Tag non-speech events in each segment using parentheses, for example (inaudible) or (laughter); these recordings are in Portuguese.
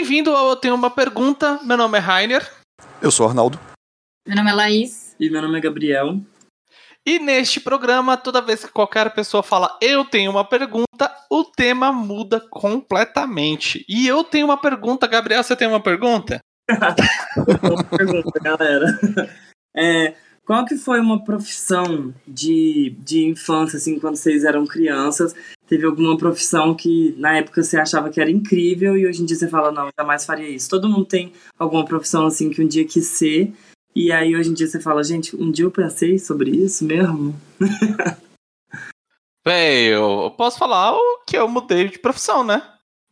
Bem-vindo ao Eu Tenho Uma Pergunta. Meu nome é Rainer. Eu sou Arnaldo. Meu nome é Laís. E meu nome é Gabriel. E neste programa, toda vez que qualquer pessoa fala eu tenho uma pergunta, o tema muda completamente. E eu tenho uma pergunta, Gabriel, você tem uma pergunta? (laughs) uma pergunta, galera. (laughs) É, qual que foi uma profissão de, de infância, assim, quando vocês eram crianças? Teve alguma profissão que na época você achava que era incrível e hoje em dia você fala, não, jamais faria isso. Todo mundo tem alguma profissão assim que um dia quis ser e aí hoje em dia você fala, gente, um dia eu pensei sobre isso mesmo. (laughs) Véi, eu posso falar o que eu mudei de profissão, né?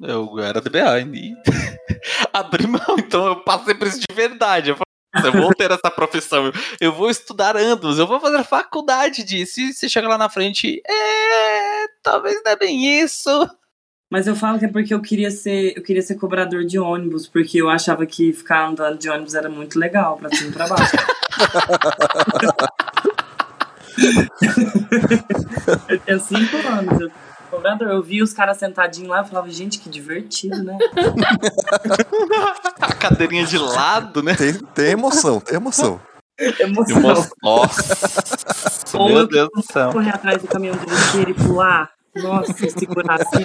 Eu era DBA e (laughs) abri mão, então eu passei por isso de verdade. Eu eu vou ter essa profissão, eu vou estudar anos, eu vou fazer faculdade disso. E você chega lá na frente, é, talvez não é bem isso. Mas eu falo que é porque eu queria ser, eu queria ser cobrador de ônibus, porque eu achava que ficar andando de ônibus era muito legal, pra cima e pra baixo. eu (laughs) tinha (laughs) cinco anos, eu cobrador. Eu vi os caras sentadinhos lá e falava, gente, que divertido, né? A cadeirinha de lado, né? Tem, tem emoção, tem emoção. Emoção. Nossa, meu Deus do céu. Correr atrás do caminhão de lixeira e pular. Nossa, segurar assim.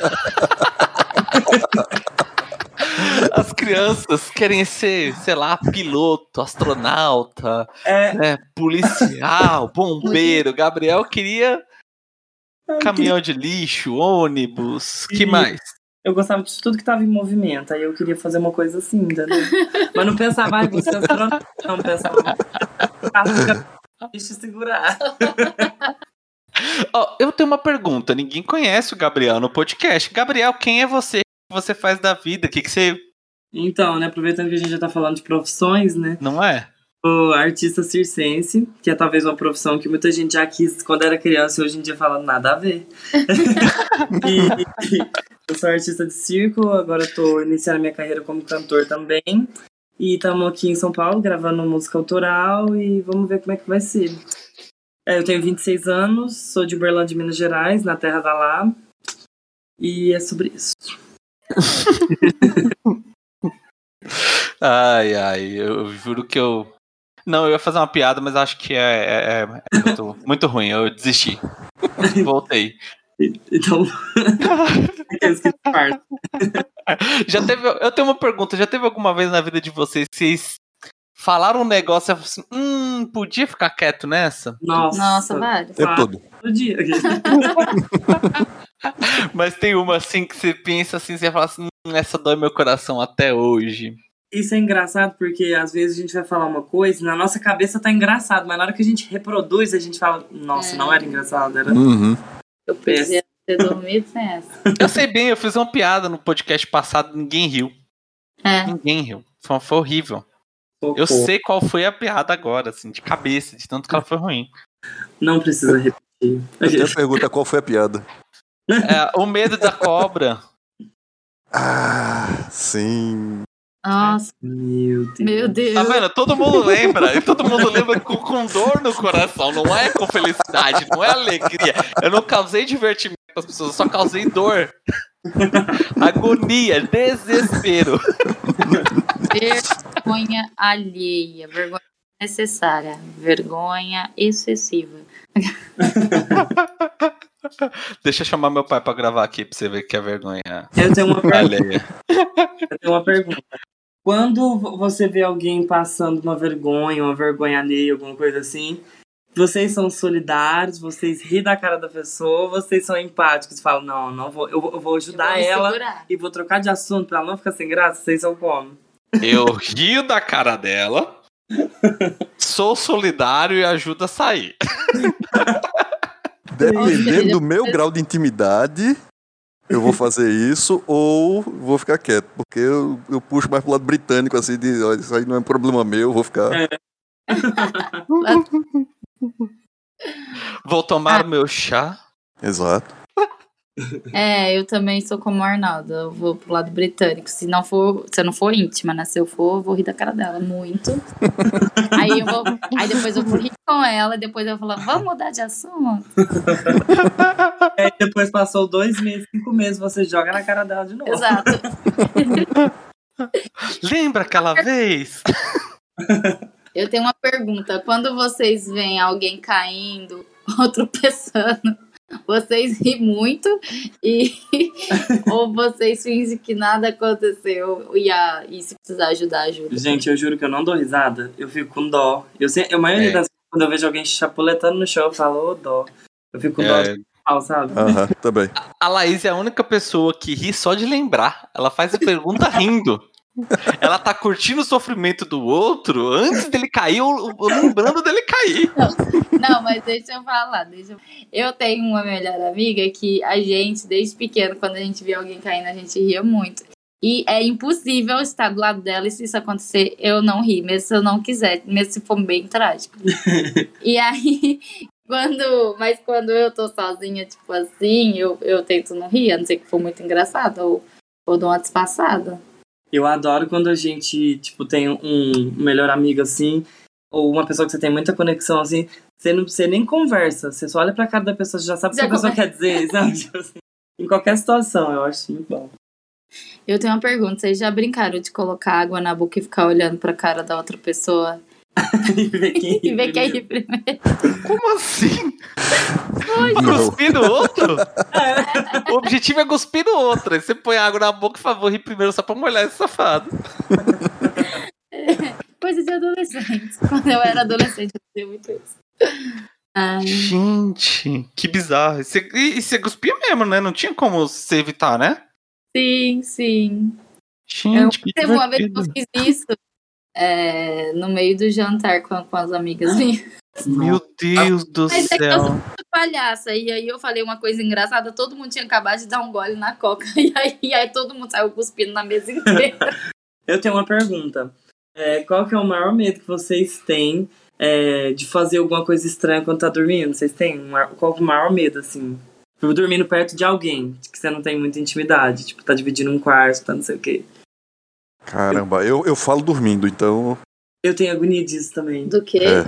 As crianças querem ser, sei lá, piloto, astronauta, É, né, policial, bombeiro. Gabriel queria caminhão de lixo, ônibus, que E- mais? eu gostava de tudo que tava em movimento, aí eu queria fazer uma coisa assim, entendeu? Mas não pensava, ai, você. Não, pensava, ah, deixa eu segurar. Ó, eu tenho uma pergunta. Ninguém conhece o Gabriel no podcast. Gabriel, quem é você? O que você faz da vida? O que, que você. Então, né, aproveitando que a gente já tá falando de profissões, né? Não é? Artista circense, que é talvez uma profissão que muita gente já quis quando era criança e hoje em dia fala nada a ver. (laughs) e, eu sou artista de circo, agora tô iniciando minha carreira como cantor também. E estamos aqui em São Paulo gravando música autoral e vamos ver como é que vai ser. É, eu tenho 26 anos, sou de Uberlândia, Minas Gerais, na terra da Lá. E é sobre isso. (laughs) Ai, ai, eu juro que eu. Não, eu ia fazer uma piada, mas acho que é, é- é- é muito, muito ruim. Eu desisti. (laughs) Voltei. Então. (laughs) (laughs) Já teve. Eu tenho uma pergunta. Já teve alguma vez na vida de vocês que vocês falaram um negócio e assim: hum, podia ficar quieto nessa? Nossa, Nossa, vários. Tempo todo. todo dia. Mas tem uma assim que você pensa assim, você fala assim, hum, essa dói meu coração até hoje. Isso é engraçado porque às vezes a gente vai falar uma coisa e na nossa cabeça tá engraçado, mas na hora que a gente reproduz, a gente fala, nossa, É. não era engraçado, era. Uhum. Eu podia ter dormido sem essa. (laughs) Eu sei bem, eu fiz uma piada no podcast passado, ninguém riu. É. Ninguém riu. Foi, foi horrível. Eu sei qual foi a piada agora, assim, de cabeça, de tanto que ela foi ruim. Não precisa repetir. Eu tenho a pergunta qual foi a piada. É, o medo da cobra. Ah, sim. Nossa, Meu Deus. meu Deus. Tá vendo? Todo mundo lembra. E todo mundo lembra com, com dor no coração. Não é com felicidade, não é alegria. Eu não causei divertimento as pessoas, eu só causei dor. Agonia, desespero. Vergonha alheia. Vergonha necessária. Vergonha excessiva. Deixa eu chamar meu pai pra gravar aqui pra você ver que é vergonha Eu tenho uma pergunta. alheia. Eu tenho uma pergunta. Quando vo- você vê alguém passando uma vergonha, uma vergonha alheia, alguma coisa assim, vocês são solidários, vocês ri da cara da pessoa, vocês são empáticos, falam, não, não vou, eu, vou- eu vou ajudar Eu vou ela segurar. e vou trocar de assunto pra ela não ficar sem graça, vocês são como? Eu rio da cara dela, sou solidário e ajudo a sair. Dependendo do meu grau de intimidade, eu vou fazer isso ou vou ficar quieto. Porque eu, eu puxo mais pro lado britânico, assim, de olha, isso aí não é um problema meu, eu vou ficar. É. (laughs) Vou tomar o meu chá. Exato. É, eu também sou como o Arnaldo. Eu vou pro lado britânico. Se não for, se eu não for íntima, né? Se eu for, eu vou rir da cara dela muito. (laughs) aí eu vou. Aí depois eu vou rir com ela, e depois eu vou falar, vamos mudar de assunto. (laughs) Aí depois passou dois meses, cinco meses, você joga na cara dela de novo. Exato. (laughs) Lembra aquela vez? Eu tenho uma pergunta. Quando vocês veem alguém caindo ou tropeçando, vocês riem muito e (laughs) ou vocês fingem que nada aconteceu e, a, e se precisar ajudar, ajuda. Gente, eu juro que eu não dou risada. Eu fico com dó. Eu, sei, a maioria É. das vezes, quando eu vejo alguém chapuletando no chão, eu falo, ô dó. Eu fico com dó É, de pau, sabe? Aham, também. a Laís é a única pessoa que ri só de lembrar. Ela faz a pergunta rindo. Ela tá curtindo o sofrimento do outro antes dele cair ou, ou lembrando dele cair. Não, mas deixa eu falar. Deixa eu... eu tenho uma melhor amiga que a gente, desde pequeno, quando a gente via alguém caindo, a gente ria muito. E é impossível estar do lado dela e se isso acontecer, eu não rir, mesmo se eu não quiser, mesmo se for bem trágico. (laughs) e aí, quando. Mas quando eu tô sozinha, tipo assim, eu, eu tento não rir, a não ser que for muito engraçado, ou, ou dou uma disfarçada. Eu adoro quando a gente, tipo, tem um melhor amigo assim, ou uma pessoa que você tem muita conexão assim, você não você nem conversa, você só olha pra cara da pessoa, você já sabe o que a pessoa quer dizer, (laughs) sabe? Tipo assim, em qualquer situação, eu acho muito bom. Eu tenho uma pergunta: vocês já brincaram de colocar água na boca e ficar olhando pra cara da outra pessoa (laughs) e ver quem ver quem primeiro. ri primeiro? Como assim? Cuspir no outro? (laughs) O objetivo é cuspir no outro. Aí você põe água na boca e favor rir primeiro só pra molhar esse safado. (laughs) Coisa de adolescente. Quando eu era adolescente, eu fazia muito isso. Ai, Gente, que bizarro. E você, e você cuspia mesmo, né? Não tinha como você evitar, né? sim, sim. Gente, que Teve uma vez que eu fiz isso é, no meio do jantar com, com as amigas minhas. Meu Deus do Mas é que eu céu. sou muito palhaça. E aí eu falei uma coisa engraçada, todo mundo tinha acabado de dar um gole na coca. (laughs) E aí, e aí todo mundo saiu cuspindo na mesa inteira. Eu tenho uma pergunta. É, qual que é o maior medo que vocês têm é, de fazer alguma coisa estranha quando tá dormindo? Vocês têm? um Qual é o maior medo, assim? Tipo, dormindo perto de alguém, que você não tem muita intimidade. Tipo, tá dividindo um quarto, tá não sei o quê. Caramba, eu, eu falo dormindo, então. Eu tenho agonia disso também. Do que? É.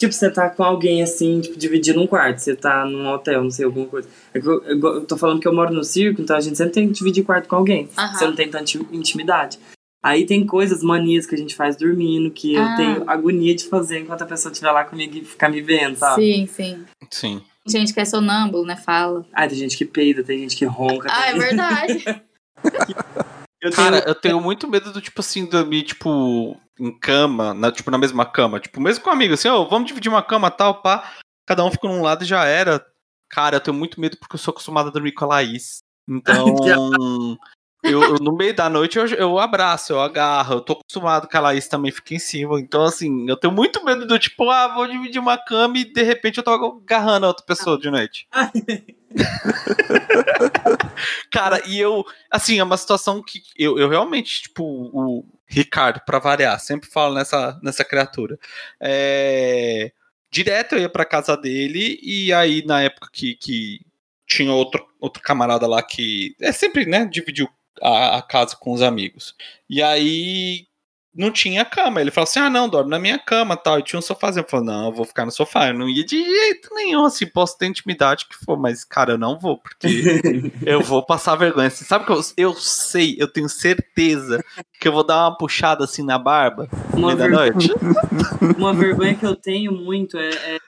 Tipo, você tá com alguém assim, tipo, dividindo um quarto. Você tá num hotel, não sei, alguma coisa. É que eu, eu, eu tô falando que eu moro no circo, então a gente sempre tem que dividir quarto com alguém. Aham. Você não tem tanta intimidade. Aí tem coisas, manias que a gente faz dormindo, que eu Ah. tenho agonia de fazer enquanto a pessoa estiver lá comigo e ficar me vendo, sabe? Sim, sim. Sim. Tem gente que é sonâmbulo, né? Fala. Ah, tem gente que peida, tem gente que ronca. Ah, é tem- verdade. (laughs) (laughs) Eu tenho... Cara, eu tenho muito medo do tipo assim, dormir, tipo, em cama, na, tipo, na mesma cama. Tipo, mesmo com um amigo, assim, ó, vamos dividir uma cama tal, pá. Cada um fica num lado e já era. Cara, eu tenho muito medo porque eu sou acostumado a dormir com a Laís. Então. (laughs) Eu, eu, no meio da noite eu, eu abraço, eu agarro, eu tô acostumado que a Laís também fica em cima. Então, assim, eu tenho muito medo do tipo, ah, vou dividir uma cama e de repente eu tô agarrando a outra pessoa de noite. (laughs) Cara, e eu, assim, é uma situação que eu, eu realmente, tipo, o Ricardo, pra variar, sempre falo nessa, nessa criatura. É, direto eu ia pra casa dele, e aí na época que, que tinha outro, outro camarada lá que é sempre, né, dividiu a, a casa com os amigos. E aí não tinha cama. Ele falou assim: ah, não, dorme na minha cama tal. E tinha um sofázinho. Eu falei: não, eu vou ficar no sofá. Eu não ia de jeito nenhum, assim, posso ter intimidade que for, mas, cara, eu não vou, porque (laughs) eu vou passar vergonha. Assim, sabe que eu, eu sei, eu tenho certeza que eu vou dar uma puxada assim na barba no Uma meio da vergonha. noite. (laughs) Uma vergonha que eu tenho muito é, é,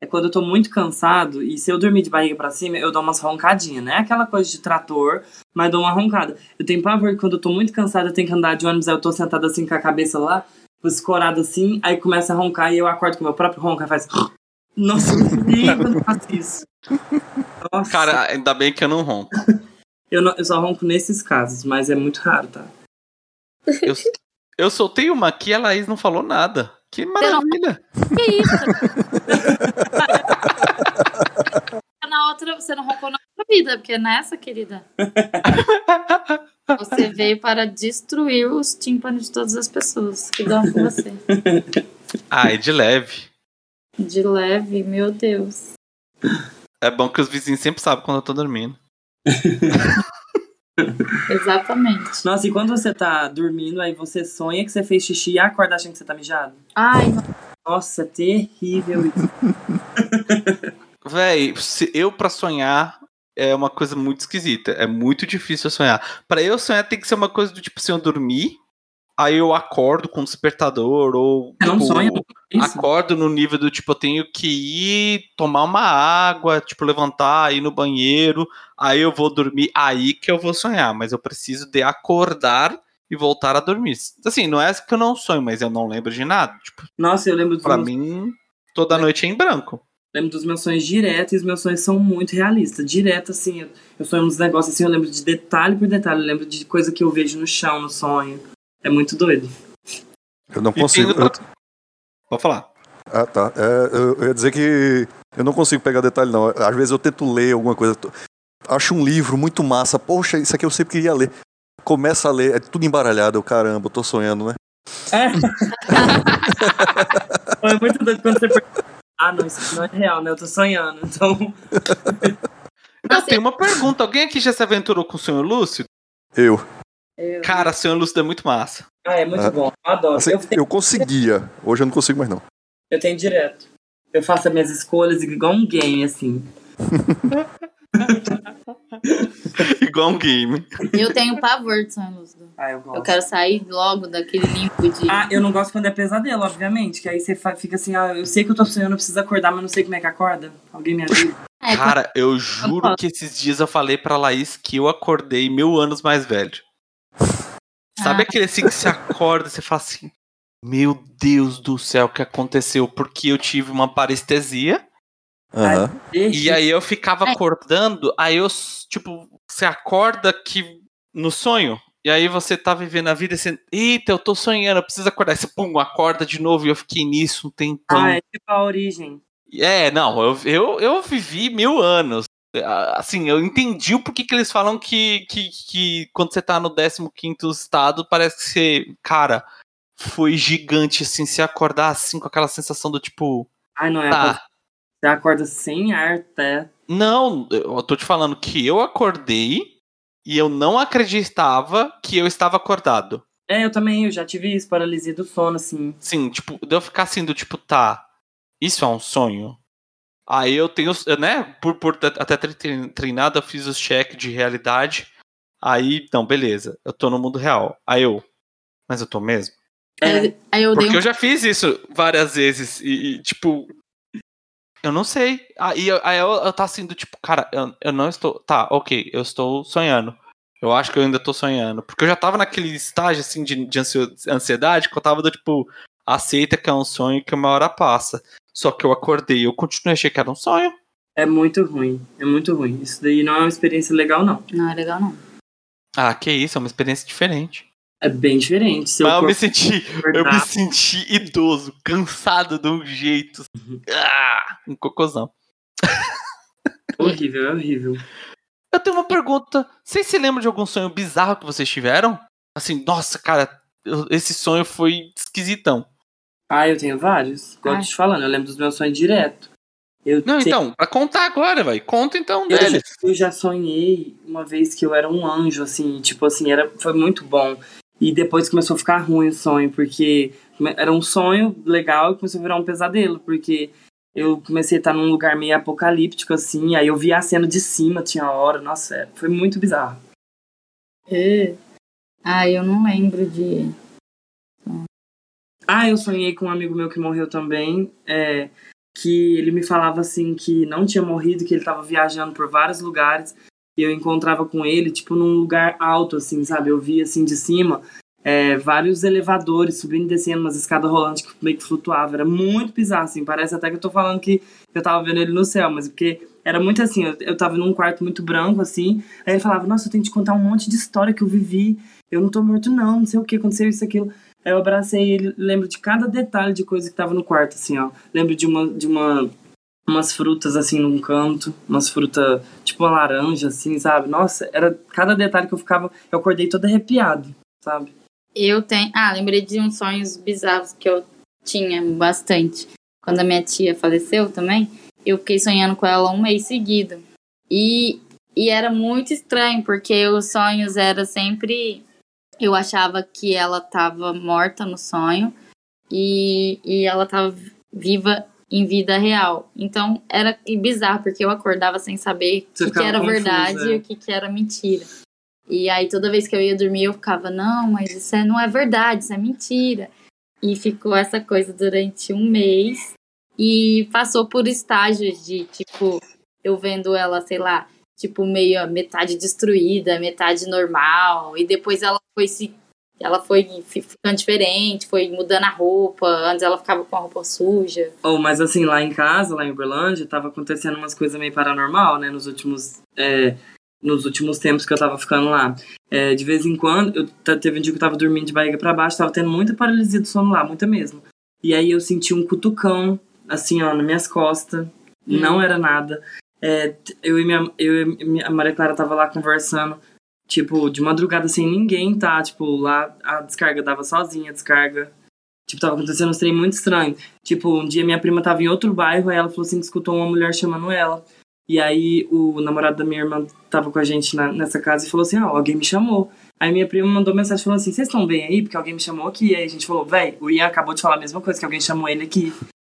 é quando eu tô muito cansado e se eu dormir de barriga pra cima, eu dou umas roncadinhas, né? Aquela coisa de trator, mas dou uma roncada. Eu tenho pavor que quando eu tô muito cansado, eu tenho que andar de ônibus, aí eu tô sentado assim com a cabeça lá, escorado assim, aí começa a roncar e eu acordo com o meu próprio ronco, aí faz. (laughs) Nossa, eu odeio quando eu faço isso. Nossa, Cara, ainda bem que eu não ronco. eu, não- eu só ronco nesses casos, mas é muito raro, tá? Eu, eu soltei uma aqui e a Laís não falou nada. Que maravilha. Que isso? (laughs) na outra, você não roncou na outra vida, porque nessa, querida, você veio para destruir os tímpanos de todas as pessoas que dão com você. Ai, de leve. De leve, meu Deus. É bom que os vizinhos sempre sabem quando eu tô dormindo. (laughs) (laughs) Exatamente. Nossa, e quando você tá dormindo, aí você sonha que você fez xixi e acorda achando que você tá mijado? Ai, não. Nossa, é terrível isso. (laughs) Véi, se eu pra sonhar, é uma coisa muito esquisita. É muito difícil eu sonhar. Pra eu sonhar tem que ser uma coisa do tipo assim, eu dormir, aí eu acordo com um despertador, ou não tipo, com isso? acordo no nível do tipo, eu tenho que ir tomar uma água, tipo, levantar, ir no banheiro, aí eu vou dormir, aí que eu vou sonhar, mas eu preciso de acordar e voltar a dormir. Assim, não é que eu não sonho, mas eu não lembro de nada. Tipo, Nossa, eu lembro pra meus, mim, toda noite é em branco. lembro dos meus sonhos direto e os meus sonhos são muito realistas. Direto, assim, eu, eu sonho uns negócios assim, eu lembro de detalhe por detalhe, eu lembro de coisa que eu vejo no chão, no sonho. É muito doido. Eu não consigo. outra- Pode falar. Ah, tá. É, eu, eu ia dizer que eu não consigo pegar detalhe, não. Às vezes eu tento ler alguma coisa. tô- Acho um livro muito massa. Poxa, isso aqui eu sempre queria ler. Começa a ler, é tudo embaralhado. Eu, caramba, eu tô sonhando, né? É. (laughs) é muito doido quando você pergunta, ah, não, isso não é real, né? Eu tô sonhando. Então, Eu tenho uma pergunta. Alguém aqui já se aventurou com o sonho lúcido? Eu. Eu- Cara, sonho lúcido é muito massa. ah, é muito Ah. bom. Eu adoro. Assim, eu, tenho, eu conseguia. Hoje eu não consigo mais, não. eu tenho direto. Eu faço as minhas escolhas igual um game, assim. (laughs) Igual um game. Eu tenho pavor de sonho lúcido. Ah, eu gosto. Eu quero sair logo daquele limbo de. Ah, eu não gosto quando é pesadelo, obviamente. Que aí você fica assim, ah, eu sei que eu tô sonhando, eu preciso acordar, mas não sei como é que acorda. Alguém me ajuda. (laughs) É, Cara, eu juro que esses dias eu falei pra Laís que eu acordei mil anos mais velho. Sabe Ah. aquele assim que você acorda e você fala assim: Meu Deus do céu, o que aconteceu? Porque eu tive uma parestesia. Aham. E aí eu ficava acordando, aí eu, tipo, você acorda que no sonho. E aí você tá vivendo a vida e você, eita, eu tô sonhando, eu preciso acordar. Aí você, pum, acorda de novo e eu fiquei nisso um tempão. Ah, é tipo a origem. É, não, eu, eu, eu vivi mil anos. Ah, Assim, eu entendi o porquê que eles falam que, que, que quando você tá no 15 estado, parece que você. Cara, foi gigante, assim, se acordar assim com aquela sensação do tipo. Ai, não é. Tá. Você acorda sem ar, tá? Não, eu tô te falando que eu acordei e eu não acreditava que eu estava acordado. É, eu também, eu já tive isso, paralisia do sono, assim. Sim, tipo, de eu ficar assim do tipo, tá, isso é um sonho? Aí eu tenho, né, por, por até eu fiz os check de realidade. Aí, então, beleza, eu tô no mundo real. Aí eu, mas eu tô mesmo? É, Aí, aí eu dei Porque um eu já fiz isso várias vezes e, e, tipo, eu não sei. Aí, eu- aí eu, eu tá assim do tipo, cara, eu, eu não estou. Tá, ok, eu estou sonhando. Eu acho que eu ainda tô sonhando. Porque eu já tava naquele estágio assim de, de ansiedade que eu tava do tipo, aceita que é um sonho que uma hora passa. Só que eu acordei, eu continuei achei que era um sonho. é muito ruim. É muito ruim. Isso daí não é uma experiência legal, não. Não é legal, não. Ah, que isso, é uma experiência diferente. É bem diferente. Seu Mas eu me senti, eu me senti idoso, cansado de um jeito. Ah, um cocôzão. Horrível, é horrível. Eu tenho uma pergunta. Vocês se lembram de algum sonho bizarro que vocês tiveram? Assim, nossa, cara, esse sonho foi esquisitão. Ah, eu tenho vários. Ai. tô te falando, eu lembro dos meus sonhos direto. Eu, Não, te- então, pra contar agora, vai. Conta então eu, já, deles. eu já sonhei uma vez que eu era um anjo, assim, tipo assim, era, foi muito bom. E depois começou a ficar ruim o sonho, porque era um sonho legal e começou a virar um pesadelo, porque eu comecei a estar num lugar meio apocalíptico, assim, aí eu via a cena de cima, tinha hora, nossa, é, foi muito bizarro. Ah, eu não lembro de. Ah, eu sonhei com um amigo meu que morreu também, é, que ele me falava assim que não tinha morrido, que ele tava viajando por vários lugares, e eu encontrava com ele, tipo, num lugar alto, assim, sabe? Eu via, assim, de cima, é, vários elevadores subindo e descendo, umas escadas rolantes que meio que flutuavam. Era muito bizarro, assim, parece até que eu tô falando que eu tava vendo ele no céu, mas porque era muito assim, eu, eu tava num quarto muito branco, assim, aí ele falava, nossa, eu tenho que te contar um monte de história que eu vivi, eu não tô morto não, não sei o que, aconteceu isso, aquilo. Aí eu abracei ele, lembro de cada detalhe de coisa que tava no quarto, assim, ó. Lembro de uma, de uma, umas frutas, assim, num canto, umas frutas, tipo uma laranja, assim, sabe? Nossa, era cada detalhe que eu ficava, eu acordei todo arrepiado, sabe? Eu tenho. Ah, lembrei de uns sonhos bizarros que eu tinha bastante. Quando a minha tia faleceu também, eu fiquei sonhando com ela um mês seguido. E, e era muito estranho, porque os sonhos eram sempre. Eu achava que ela tava morta no sonho e, e ela tava viva em vida real. Então era bizarro, porque eu acordava sem saber o que, que era confusa, verdade e o que, que era mentira. E aí toda vez que eu ia dormir eu ficava, não, mas isso é- não é verdade, isso é mentira. E ficou essa coisa durante um mês. E passou por estágios de, tipo, eu vendo ela, sei lá, tipo, meio metade destruída, metade normal. E depois ela foi se. Ela foi fi- ficando diferente, foi mudando a roupa. Antes ela ficava com a roupa suja. Oh, mas assim, lá em casa, lá em Uberlândia, tava acontecendo umas coisas meio paranormal, né? Nos últimos, é, nos últimos tempos que eu tava ficando lá. É, de vez em quando, eu, teve um dia que eu tava dormindo de barriga pra baixo, tava tendo muita paralisia do sono lá, muita mesmo. E aí eu senti um cutucão, assim, ó, nas minhas costas. Não era nada. É, eu e minha, eu e minha- Maria Clara tava lá conversando, tipo, de madrugada sem ninguém, tá? Tipo, lá a descarga dava sozinha, a descarga. Tipo, tava acontecendo uns trem muito estranho. Tipo, um dia minha prima tava em outro bairro, aí ela falou assim que escutou uma mulher chamando ela. E aí o namorado da minha irmã tava com a gente na- nessa casa e falou assim, ó, alguém me chamou. Aí minha prima mandou mensagem falando assim, vocês estão bem aí? Porque alguém me chamou aqui. Aí a gente falou, véi, o Ian acabou de falar a mesma coisa, que alguém chamou ele aqui.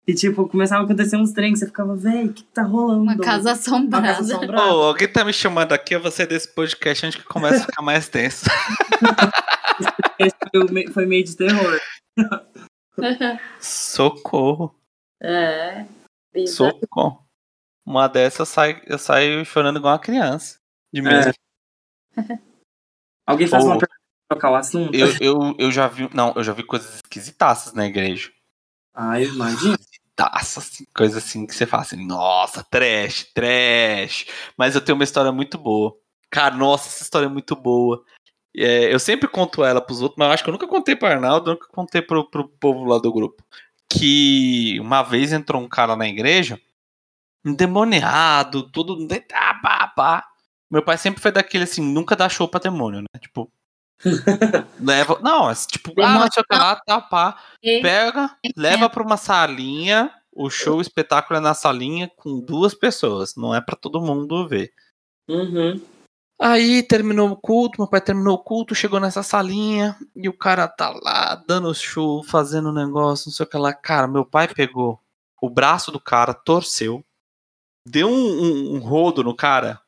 E tipo, começava a acontecer uns trem que você ficava, véi, o que tá rolando? Uma casa Uma assombrada. casa Ô, assombrada. alguém tá me chamando aqui, eu vou sair desse podcast antes que comece a ficar mais tenso. (laughs) Esse me- foi meio de terror. (laughs) Socorro, é. bizarro. socorro. Uma dessas eu saio, eu saio chorando igual uma criança. De medo. Alguém faz Ô. uma pergunta pra trocar o assunto? Eu, eu, eu já vi. Não, eu já vi coisas esquisitaças na igreja. Ah, eu Taça, assim, coisa assim que você fala assim, nossa, trash, trash. Mas eu tenho uma história muito boa. Cara, nossa, essa história é muito boa. É, eu sempre conto ela pros outros, mas eu acho que eu nunca contei pro Arnaldo, nunca contei pro, pro povo lá do grupo. Que uma vez entrou um cara na igreja, endemoniado, tudo. Ah, pá. Meu pai sempre foi daquele assim, nunca dá show pra demônio, né? Tipo. (laughs) leva. Não, é tipo, ah, não sei o que lá, tá, pá. Pega, leva pra uma salinha. O show, o espetáculo é na salinha com duas pessoas. Não é pra todo mundo ver. Uhum. Aí terminou o culto, meu pai terminou o culto, chegou nessa salinha e o cara tá lá dando show, fazendo negócio, não sei o que lá. Cara, meu pai pegou o braço do cara, torceu, deu um, um- um rodo no cara.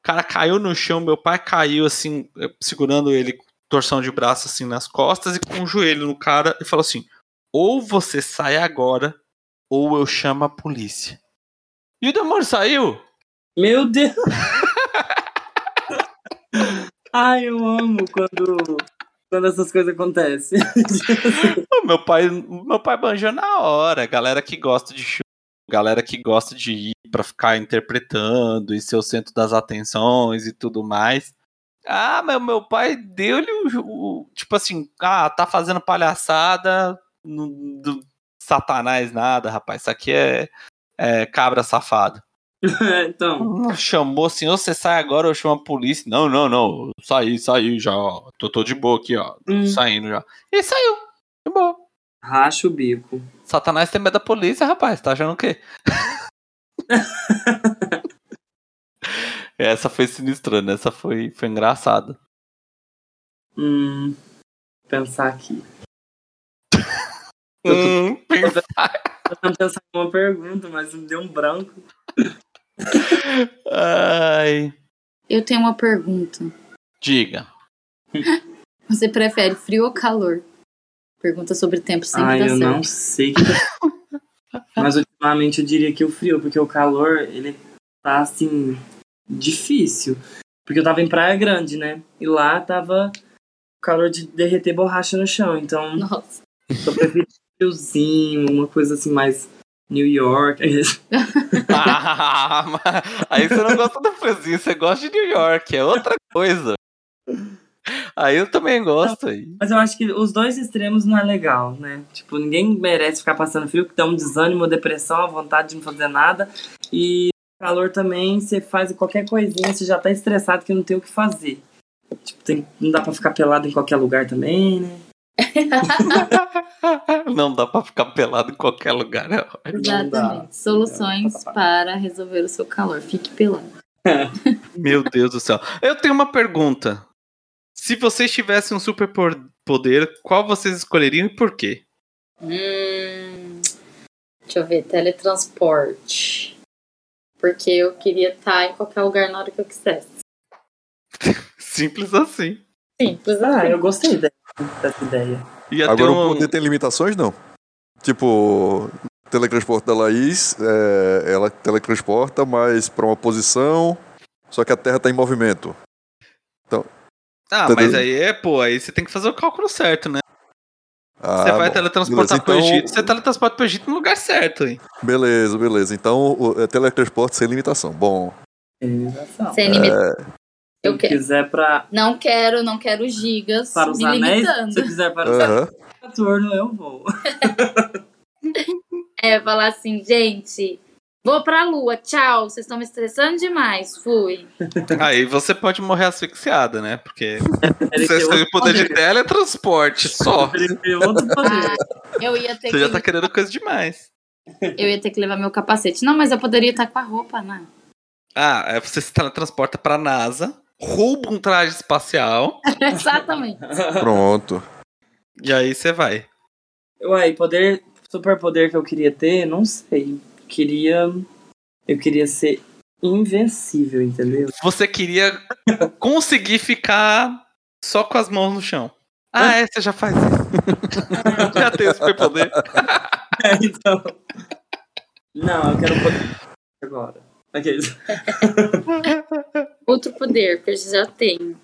O cara caiu no chão, meu pai caiu assim, segurando ele, torção de braço assim nas costas e com o joelho no cara e falou assim: ou você sai agora, ou eu chamo a polícia. E o demônio saiu. Meu Deus! (laughs) Ai, eu amo quando, quando essas coisas acontecem. (laughs) Meu pai, meu pai banjou na hora. Galera que gosta de show, galera que gosta de ir pra ficar interpretando e ser o centro das atenções e tudo mais. Ah, mas meu pai deu-lhe o, o- Tipo assim, ah, tá fazendo palhaçada. não- do satanás nada, rapaz. Isso aqui é, é cabra safado. (laughs) então, Chamou assim, ou você sai agora ou eu chamo a polícia. Não, não, não. Saí, saí já. ó. Tô, tô de boa aqui, ó. Hum. Saindo já. E saiu. De boa. racha o bico. Satanás tem medo da polícia, rapaz. Tá achando o quê? (laughs) Essa foi sinistrando, essa foi, foi engraçada. Hum, pensar aqui. (laughs) Eu tô- Hum, pensa- Tô tentando pensar em uma pergunta, mas me deu um branco. Ai. Eu tenho uma pergunta. Diga. Você prefere frio ou calor? Pergunta sobre tempo sempre Ai, dá eu certo. não sei. que (laughs) mas ultimamente eu diria que o frio, porque o calor, ele tá assim, difícil. Porque eu tava em Praia Grande, né? E lá tava o calor de derreter borracha no chão. Então, Nossa. eu prefiro friozinho, uma coisa assim mais New York. (laughs) Ah, mas aí você não gosta do friozinho, você gosta de New York, é outra coisa. Aí eu também gosto aí. Mas eu acho que os dois extremos não é legal, né? Tipo, ninguém merece ficar passando frio, que dá um desânimo, uma depressão, a vontade de não fazer nada. E calor também, você faz qualquer coisinha, você já tá estressado que não tem o que fazer. Tipo, tem, não dá pra ficar pelado em qualquer lugar também, né? (laughs) Não dá pra ficar pelado em qualquer lugar. né? Exatamente. Soluções para resolver o seu calor. Fique pelado. (laughs) Meu Deus do céu. Eu tenho uma pergunta. Se vocês tivessem um superpoder, qual vocês escolheriam e por quê? Hum, Deixa eu ver, teletransporte. Porque eu queria estar em qualquer lugar na hora que eu quisesse. Simples assim. Simples Ah, assim. eu gostei de- dessa ideia. Agora o um... poder tem limitações, não? Tipo, o teletransporte da Laís, é, ela teletransporta, mas pra uma posição, só que a Terra tá em movimento. Ah, Tá mas aí é, pô, aí você tem que fazer o cálculo certo, né? Ah, você vai bom. teletransportar Beleza, pro então- Egito, você teletransporta pro Egito no lugar certo, hein? Beleza, beleza. Então, o, é teletransporte sem limitação. Bom. Sem limitação. Se Eu quero. quiser pra, Não quero, não quero gigas para os me anéis, limitando. se quiser para os aham. Saturno, eu vou. (laughs) É, falar assim, gente, vou pra lua, tchau, vocês estão me estressando demais, fui. Aí você pode morrer asfixiada, né? Porque (laughs) você tem tem o poder de teletransporte só. Ah, eu ia ter Você já que tá querendo coisa demais. eu ia ter que levar meu capacete. Não, mas eu poderia estar com a roupa, né? Ah, aí você se teletransporta pra NASA, rouba um traje espacial (laughs) Exatamente. Pronto. e aí você vai. Uai, poder, superpoder que eu queria ter, não sei. Queria. Eu queria ser invencível, entendeu? Você queria conseguir ficar só com as mãos no chão. Ah, é, você já faz isso. (laughs) já tem o superpoder. (laughs) então. Não, eu quero poder agora. Aqueles. (laughs) Outro poder, que eu já tenho.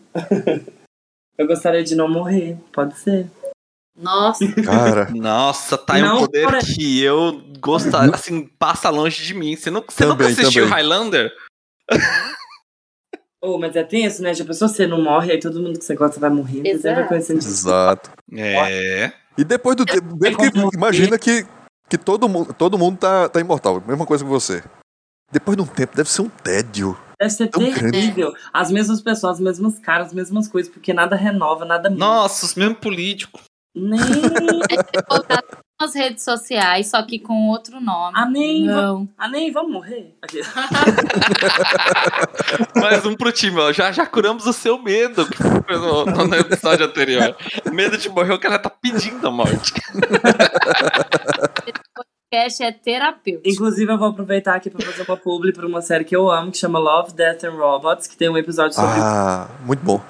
Eu gostaria de não morrer, pode ser. Nossa, Cara, Nossa, tá aí um poder que eu gostaria, assim, passa longe de mim. Você, não, você nunca Também, assistiu também. Highlander? (laughs) Oh, mas é tenso, né? Já pensou você não morre, aí todo mundo que você gosta vai morrer. Você Exato. vai conhecendo exato. É. E depois do tempo, bem que imagina que, que todo mundo, todo mundo tá, tá imortal, mesma coisa que você. Depois de um tempo, deve ser um tédio. Deve ser Tão grande. terrível. As mesmas pessoas, as mesmas caras, as mesmas coisas, porque nada renova, nada muda. Nossa, os mesmos políticos. Nem. (laughs) voltar nas redes sociais, só que com outro nome. Ah, nem. va- Não. Ah, nem vamos morrer. Aqui. (laughs) Mais um pro time, ó. Já, já curamos o seu medo que foi no, no episódio anterior. Medo de morrer, o cara tá pedindo a morte. Cash é terapêutico. Inclusive, eu vou aproveitar aqui pra fazer uma publi pra uma série que eu amo, que chama Love, Death and Robots, que tem um episódio sobre. Ah, muito bom.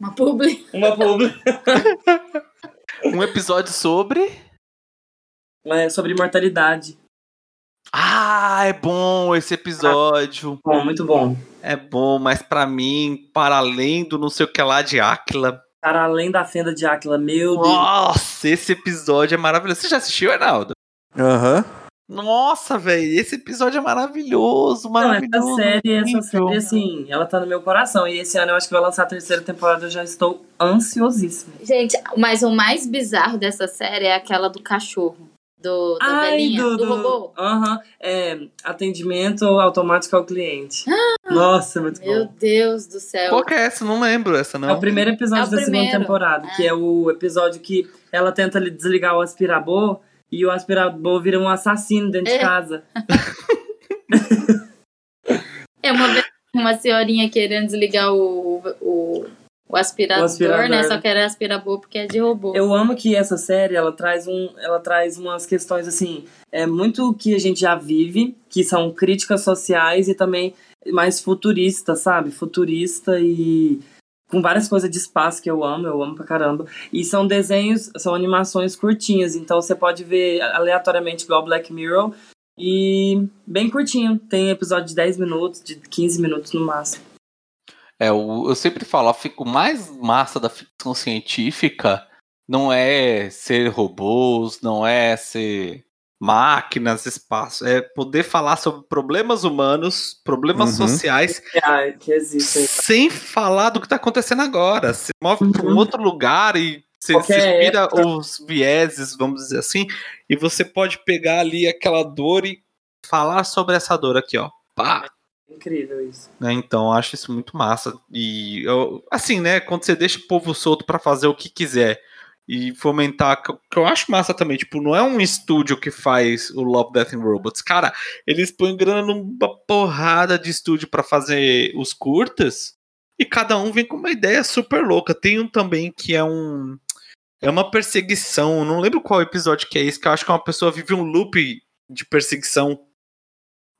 Uma publi. (laughs) Uma publi. (laughs) Um episódio sobre. É, sobre imortalidade. Ah, é bom esse episódio. Bom, muito bom. É bom, mas pra mim, para além do não sei o que lá de Áquila. Para além da fenda de Áquila, meu Deus. Nossa, esse episódio é maravilhoso. Você já assistiu, Arnaldo? Aham. Nossa, velho, esse episódio é maravilhoso, Não, essa maravilhoso. série, essa série, assim, ela tá no meu coração. E esse ano eu acho que vai lançar a terceira temporada, eu já estou ansiosíssima. Gente, mas o mais bizarro dessa série é aquela do cachorro. Do, da velhinha, do, robô. Aham. É, atendimento automático ao cliente. Nossa, muito Meu bom. Deus do céu. Qual que é essa? Não lembro essa, É não. o primeiro episódio É o da segunda primeiro. temporada, É. que é o episódio que ela tenta desligar o aspirabor e o aspirabor vira um assassino dentro de É. casa. (laughs) É uma vez uma senhorinha querendo desligar o, o, o aspirador, O aspirador. né? Só que era aspirador porque é de robô. Eu amo que essa série ela traz um, ela traz umas questões assim, é muito que a gente já vive, que são críticas sociais e também mais futurista, sabe? Futurista e com várias coisas de espaço que eu amo, eu amo pra caramba. E são desenhos, são animações curtinhas, então você pode ver aleatoriamente igual Black Mirror e bem curtinho. Tem episódio de 10 minutos, de 15 minutos no máximo. É, o- eu sempre falo, a fi- o mais massa da ficção científica não é ser robôs, não é ser máquinas, espaço, é poder falar sobre problemas humanos, problemas Uhum. sociais, Ah, que existe. sem falar do que tá acontecendo agora. Se move para um Uhum. outro lugar e você vira época. os vieses, vamos dizer assim, e você pode pegar ali aquela dor e falar sobre essa dor aqui, ó. Pá, Incrível isso. né? Então eu acho isso muito massa. E eu, assim, né? Quando você deixa o povo solto pra fazer o que quiser e fomentar, que eu- acho massa também, tipo, não é um estúdio que faz o Love, Death and Robots. Cara, eles põem grana numa porrada de estúdio pra fazer os curtas e cada um vem com uma ideia super louca. Tem um também que é um. É uma perseguição. Não lembro qual episódio que é esse, que eu acho que uma pessoa vive um loop de perseguição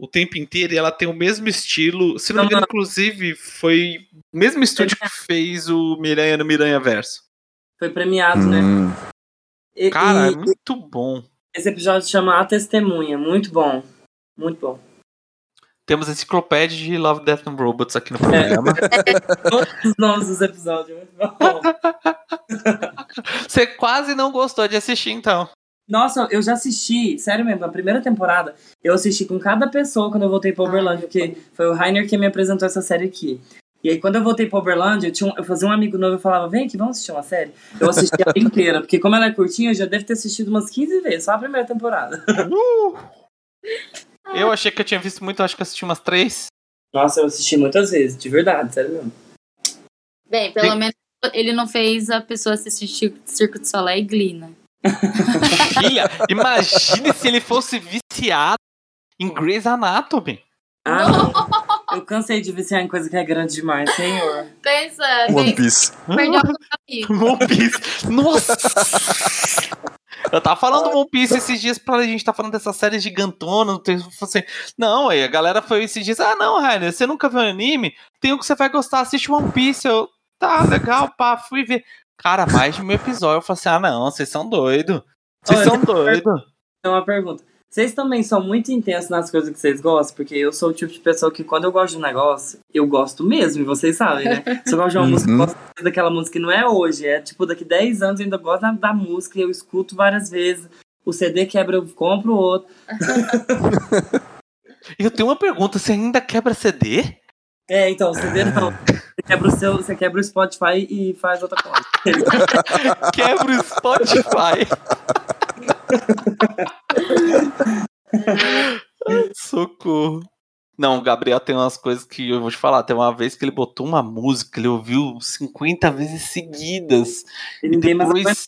o tempo inteiro e ela tem o mesmo estilo. Se não me engano, inclusive, foi o mesmo estúdio que fez o Miranha no Miranha Verso. Foi premiado, né? Hum. E- Cara, e é muito bom. esse episódio chama A Testemunha. Muito bom. Muito bom. Temos a enciclopédia de Love, Death and Robots aqui no programa. (laughs) Todos os nomes dos episódios. Muito bom. (laughs) Você quase não gostou de assistir, então. Nossa, eu já assisti, sério mesmo, a primeira temporada, eu assisti com cada pessoa quando eu voltei pra Uberlândia, porque foi o Rainer que me apresentou essa série aqui. E aí, quando eu voltei pra Uberlândia, eu, tinha um- eu fazia um amigo novo e falava, vem aqui, vamos assistir uma série. Eu assisti ela inteira, porque como ela é curtinha, eu já devo ter assistido umas 15 vezes, só a primeira temporada. Eu achei que eu tinha visto muito, acho que eu assisti umas três. Nossa, eu assisti muitas vezes, de verdade, sério mesmo. Bem, pelo Bem- menos ele não fez a pessoa assistir Circo- de Soleil e Glee, né? Filha, imagine se ele fosse viciado em Grey's Anatomy. Ah, não. Eu cansei de viciar em coisa que é grande demais, senhor. Pensa, One Piece. perdeu. (laughs) One Piece. Nossa! Eu tava falando do One Piece esses dias pra gente tá falando dessa série gigantona. Não, tem- assim, não, aí a galera foi esses dias. Ah, não, Rainer, você nunca viu anime? Tem um que você vai gostar, assiste One Piece. Eu, tá, legal, pá, fui ver. Cara, mais de mil episódios. Eu falei assim: ah, não, vocês são doidos. Vocês são doidos. Então, uma pergunta. Vocês também são muito intensos nas coisas que vocês gostam? Porque eu sou o tipo de pessoa que quando eu gosto de um negócio, eu gosto mesmo, e vocês sabem, né? (laughs) Se eu gosto de uma Uhum. música, eu gosto daquela música que não é hoje, é tipo daqui 10 anos eu ainda gosto da, da música, e eu escuto várias vezes. O CD quebra, eu compro outro. (laughs) Eu tenho uma pergunta: você ainda quebra CD? É, então, o CD não. Você quebra o seu, você quebra o Spotify e faz outra coisa. (laughs) Quebra o Spotify. Socorro. Não, o Gabriel tem umas coisas que eu vou te falar. Tem uma vez que ele botou uma música, ele ouviu 50 vezes seguidas. E E depois.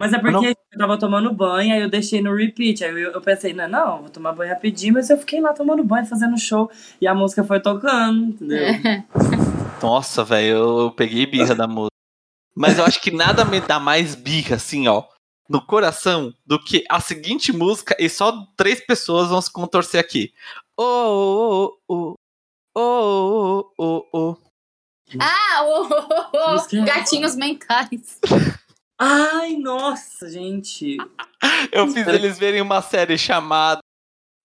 Mas é porque não- eu tava tomando banho, aí eu deixei no repeat. Aí eu, eu pensei, não, não, vou tomar banho rapidinho, mas eu fiquei lá tomando banho, fazendo show, e a música foi tocando, entendeu? (laughs) Nossa, velho, eu, eu peguei birra da música. Mas eu acho que nada me dá mais birra, assim, ó, no coração, do que a seguinte música e só três pessoas vão se contorcer aqui. Oh, oh, oh, oh, oh, oh, oh. Ah, o, o- o- Música é gatinhos mentais. (laughs) Ai, nossa, gente. Eu fiz eles verem uma série chamada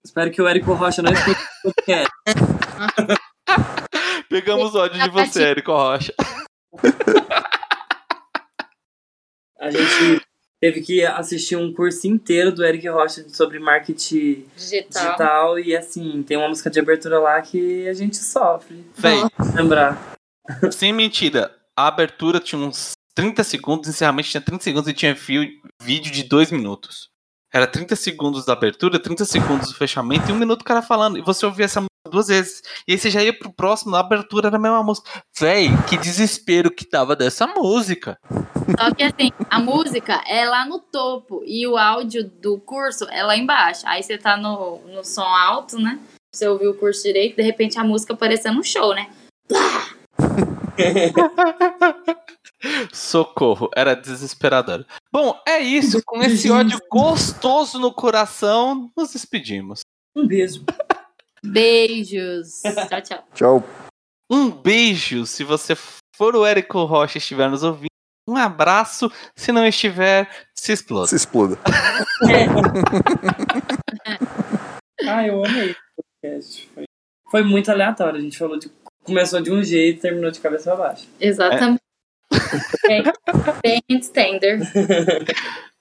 Espero que o Érico Rocha não escute o podcast. (laughs) Pegamos ódio de você, Érico Rocha. A gente teve que assistir um curso inteiro do Eric Rocha sobre marketing Digital. digital e assim, tem uma música de abertura lá que a gente sofre. Véi, Lembrar. (laughs) sem mentira, a abertura tinha uns 30 segundos, o encerramento tinha 30 segundos e tinha fio, vídeo de 2 minutos. Era 30 segundos da abertura, 30 segundos do fechamento e um minuto o cara falando. E você ouvia essa música duas vezes. E aí você já ia pro próximo, na abertura era a mesma música. Véi, que desespero que tava dessa música. Só que assim, a música é lá no topo e o áudio do curso é lá embaixo. Aí você tá no, no som alto, né? Você ouviu o curso direito, de repente a música aparecendo no show, né? (laughs) Socorro, era desesperador. Bom, é isso. Com esse ódio gostoso no coração, nos despedimos. Um beijo. Beijos. (laughs) Tchau, tchau. Tchau. Um beijo se você for o Érico Rocha e estiver nos ouvindo. Um abraço. Se não estiver, se exploda. Se exploda. (laughs) Ah, eu amei o podcast. Foi, foi muito aleatório. A gente falou de. Começou de um jeito e terminou de cabeça pra baixo. Exatamente. Bem, bem standard. (laughs)